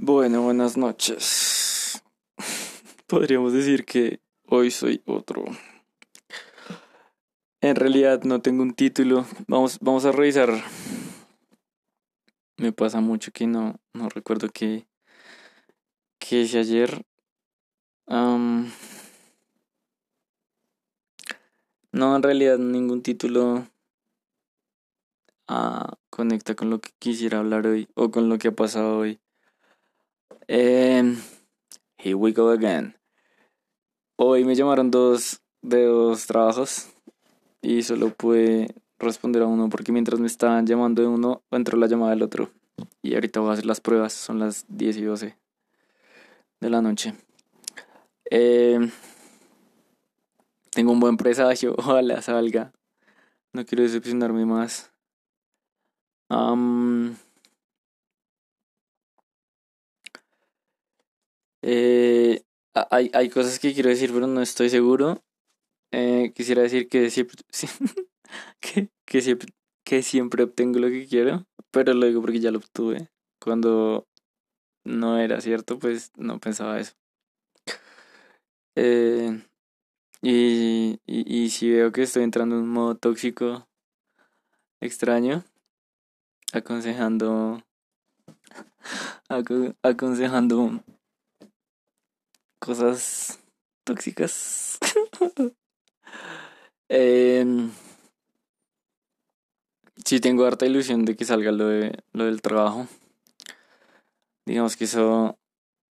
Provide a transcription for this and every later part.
Bueno, buenas noches. Podríamos decir que hoy soy otro. En realidad no tengo un título. Vamos, vamos a revisar. Me pasa mucho que no, no recuerdo qué, qué hice ayer. no, en realidad ningún título ah, conecta con lo que quisiera hablar hoy o con lo que ha pasado hoy. Eh, here we go again. Hoy me llamaron dos de dos trabajos y solo pude responder a uno porque mientras me estaban llamando de uno entró la llamada del otro. Y ahorita voy a hacer las pruebas, son las 10 y 12 de la noche. Eh, tengo un buen presagio, ojalá salga. No quiero decepcionarme más. Eh, hay, hay cosas que quiero decir, pero no estoy seguro. Eh, quisiera decir que siempre, que, que, siempre, obtengo lo que quiero, pero lo digo porque ya lo obtuve. Cuando no era cierto, pues no pensaba eso. Eh, y, y si veo que estoy entrando en un modo tóxico extraño, aconsejando aconsejando cosas tóxicas. eh, sí tengo harta ilusión de que salga lo, de, lo del trabajo. Digamos que eso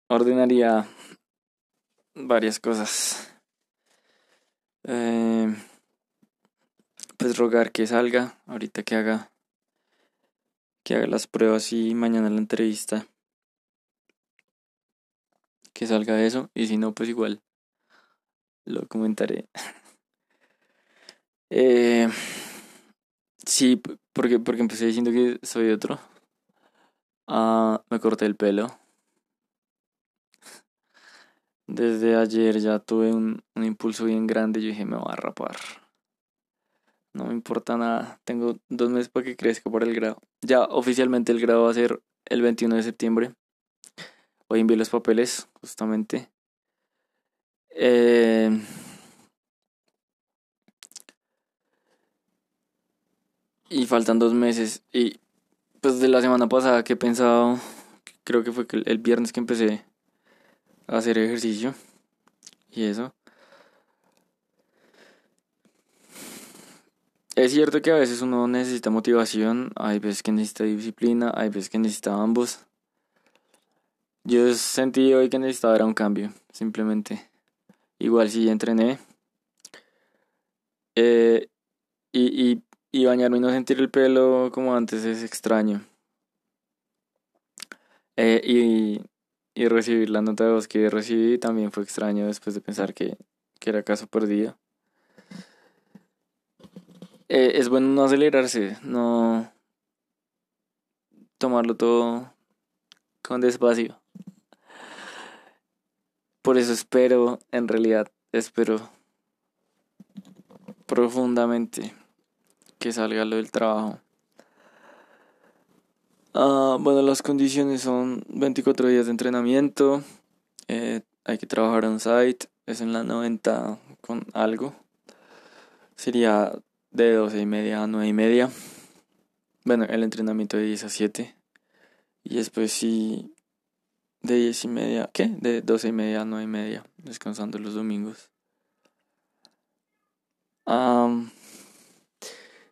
ordenaría varias cosas. Eh, pues rogar que salga, ahorita que haga que haga las pruebas y mañana la entrevista que salga eso y si no pues igual lo comentaré. Eh, sí porque porque empecé diciendo que soy otro. Ah, me corté el pelo. Desde ayer ya tuve un, un impulso bien grande yo dije me voy a rapar no me importa nada tengo dos meses para que crezca por el grado. Ya oficialmente el grado va a ser el 21 de septiembre Hoy envié los papeles, justamente. Eh, y faltan dos meses. Y pues de la semana pasada que he pensado, creo que fue el viernes que empecé a hacer ejercicio. Y eso. Es cierto que a veces uno necesita motivación, hay veces que necesita disciplina, hay veces que necesita ambos. Yo sentí hoy que necesitaba era un cambio, simplemente. Igual si entrené. Eh, y, bañarme y no sentir el pelo como antes es extraño. Eh, y, y recibir la nota de voz que recibí también fue extraño después de pensar que, que era caso perdido. Eh, es bueno no acelerarse, no tomarlo todo con despacio. Por eso espero, en realidad, espero profundamente que salga lo del trabajo. Uh, bueno, las condiciones son 24 días de entrenamiento, eh, hay que trabajar on site, es en la 90 con algo, sería de 12 y media a 9 y media. Bueno, el entrenamiento de 10 a 7. Y después sí de diez y media, ¿qué? De doce y media a nueve y media, descansando los domingos. Um,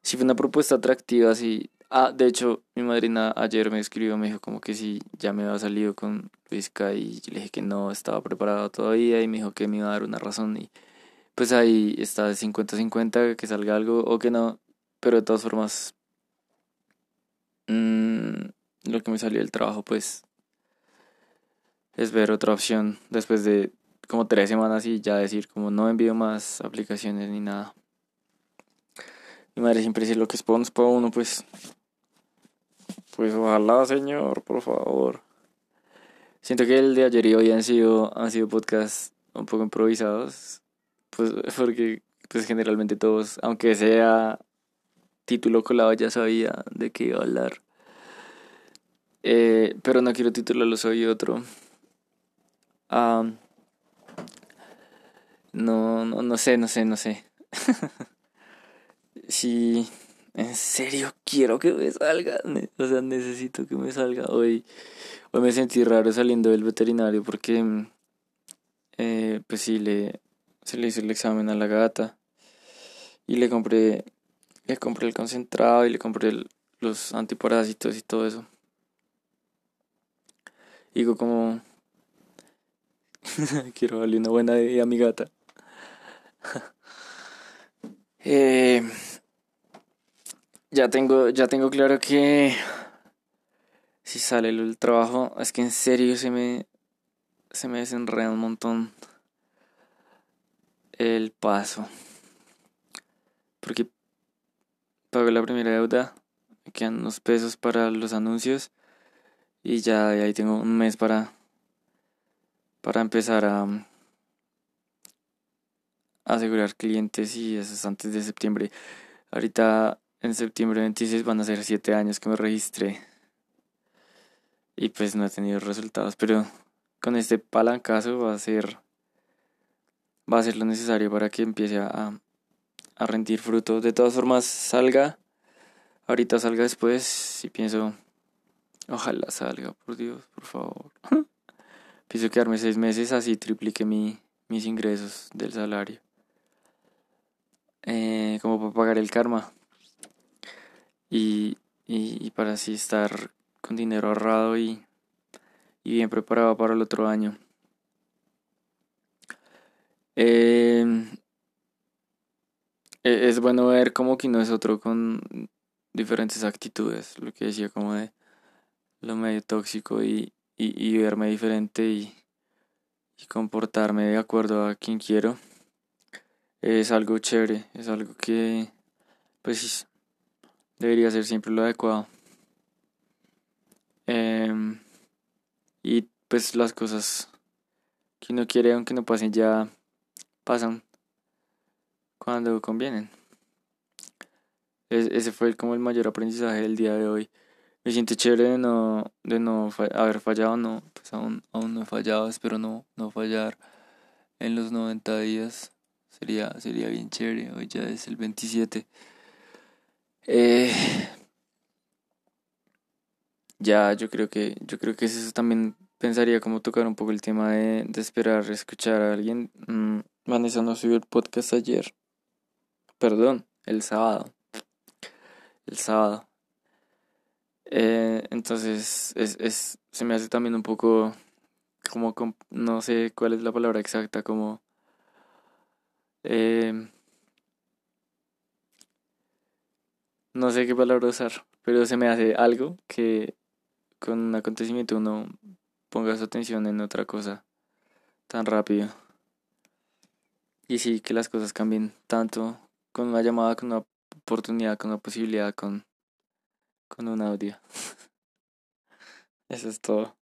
sí fue una propuesta atractiva, sí. Ah, de hecho, mi madrina ayer me escribió, me dijo como que sí, ya me había salido con Luisca y le dije que no estaba preparado todavía y me dijo que me iba a dar una razón y pues ahí está de 50-50, que salga algo o que no, pero de todas formas, mmm, lo que me salió del trabajo pues es ver otra opción después de como tres semanas y ya decir como no envío más aplicaciones ni nada. Mi madre siempre dice lo que es para uno, pues. Pues ojalá, señor, por favor. Siento que el de ayer y hoy han sido, han sido podcasts un poco improvisados. Pues porque pues generalmente todos, aunque sea título colado, ya sabía de qué iba a hablar. Eh, pero no quiero titularlo Soy otro. No, no, no sé, no sé, no sé. si en serio quiero que me salga, o sea, necesito que me salga. Hoy, hoy me sentí raro saliendo del veterinario porque, eh, pues sí, le, se le hizo el examen a la gata y le compré, le compré el concentrado y le compré los antiparásitos y todo eso. Digo como... Quiero darle una buena idea a mi gata. eh, ya tengo, ya tengo claro que si sale el trabajo, es que en serio se me, se me desenreda un montón el paso. Porque pago la primera deuda, quedan unos pesos para los anuncios y ya ahí tengo un mes para para empezar a, asegurar clientes y eso es antes de septiembre. Ahorita en septiembre 26 van a ser 7 años que me registré y pues no he tenido resultados, pero con este palancazo va a ser va a ser lo necesario para que empiece a, a rendir fruto. De todas formas, salga, ahorita salga después y pienso Ojalá salga, por Dios, por favor. Pienso quedarme seis meses, así triplique mi, mis ingresos del salario. Eh, como para pagar el karma. Y, y, para así estar con dinero ahorrado y, bien preparado para el otro año. Em, e, es bueno ver como que no es otro con diferentes actitudes, lo que decía como de lo medio tóxico y, y, verme diferente y, y comportarme de acuerdo a quien quiero es algo chévere, es algo que pues debería ser siempre lo adecuado. Em, y pues las cosas que uno quiere aunque no pasen ya pasan cuando convienen. ese fue como el mayor aprendizaje del día de hoy. Me siento chévere de no, de no haber fallado, no, pues aún, aún no he fallado, espero no, no fallar en los 90 días. Sería, sería bien chévere, hoy ya es el 27. Eh, ya, yo creo que, yo creo que eso también pensaría como tocar un poco el tema de, de esperar escuchar a alguien. Mm, Vanessa no subió el podcast ayer. Perdón, el sábado. El sábado. Eh, entonces es, es, se me hace también un poco como, no sé cuál es la palabra exacta, como... Eh, no sé qué palabra usar, pero se me hace algo que con un acontecimiento uno ponga su atención en otra cosa tan rápido. Y sí, que las cosas cambien tanto con una llamada, con una oportunidad, con una posibilidad, con con un audio. Eso es todo.